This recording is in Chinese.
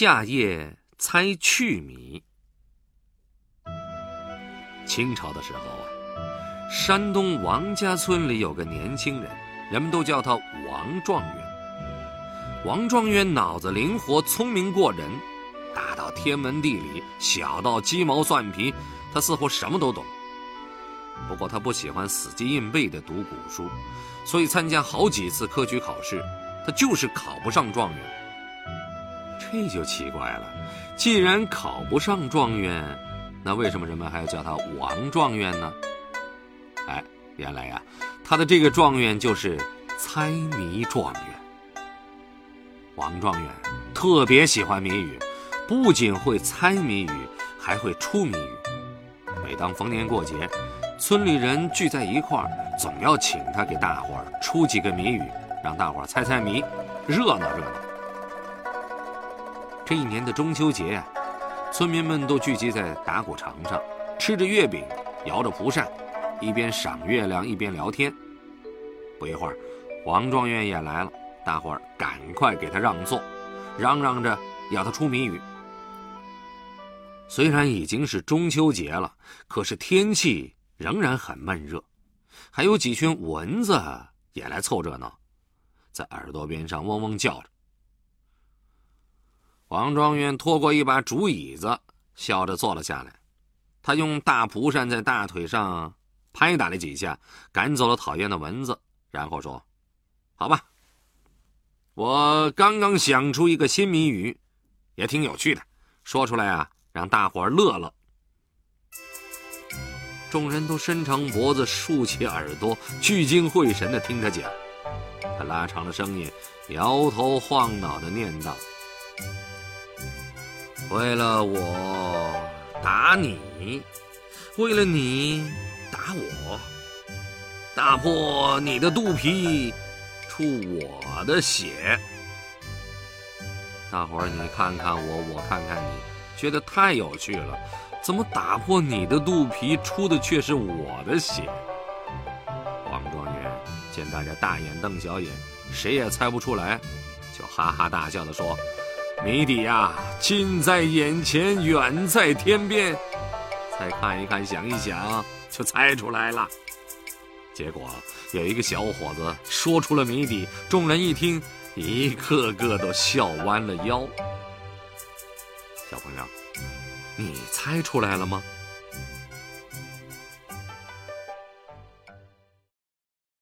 夏夜猜去谜。清朝的时候啊，山东王家村里有个年轻人，人们都叫他王状元。王状元脑子灵活，聪明过人，大到天文地理，小到鸡毛蒜皮，他似乎什么都懂。不过他不喜欢死记硬背的读古书，所以参加好几次科举考试，他就是考不上状元。这就奇怪了，既然考不上状元，那为什么人们还要叫他王状元呢？哎，原来呀，他的这个状元就是猜谜状元。王状元特别喜欢谜语，不仅会猜谜语，还会出谜语。每当逢年过节，村里人聚在一块儿，总要请他给大伙儿出几个谜语，让大伙儿猜猜谜，热闹热闹。这一年的中秋节，村民们都聚集在打谷场上，吃着月饼，摇着蒲扇，一边赏月亮一边聊天。不一会儿，王状元也来了，大伙儿赶快给他让座，嚷嚷着要他出谜语。虽然已经是中秋节了，可是天气仍然很闷热，还有几群蚊子也来凑热闹，在耳朵边上嗡嗡叫着。王状元拖过一把竹椅子，笑着坐了下来。他用大蒲扇在大腿上拍打了几下，赶走了讨厌的蚊子，然后说：“好吧，我刚刚想出一个新谜语，也挺有趣的，说出来啊。”让大伙乐乐，众人都伸长脖子，竖起耳朵，聚精会神的听他讲。他拉长了声音，摇头晃脑的念道：“为了我打你，为了你打我，打破你的肚皮，出我的血。大伙儿，你看看我，我看看你。”觉得太有趣了，怎么打破你的肚皮出的却是我的血？王状元见大家大眼瞪小眼，谁也猜不出来，就哈哈大笑的说：“谜底呀，近在眼前，远在天边，再看一看，想一想，就猜出来了。”结果有一个小伙子说出了谜底，众人一听，一个个都笑弯了腰。小朋友，你猜出来了吗？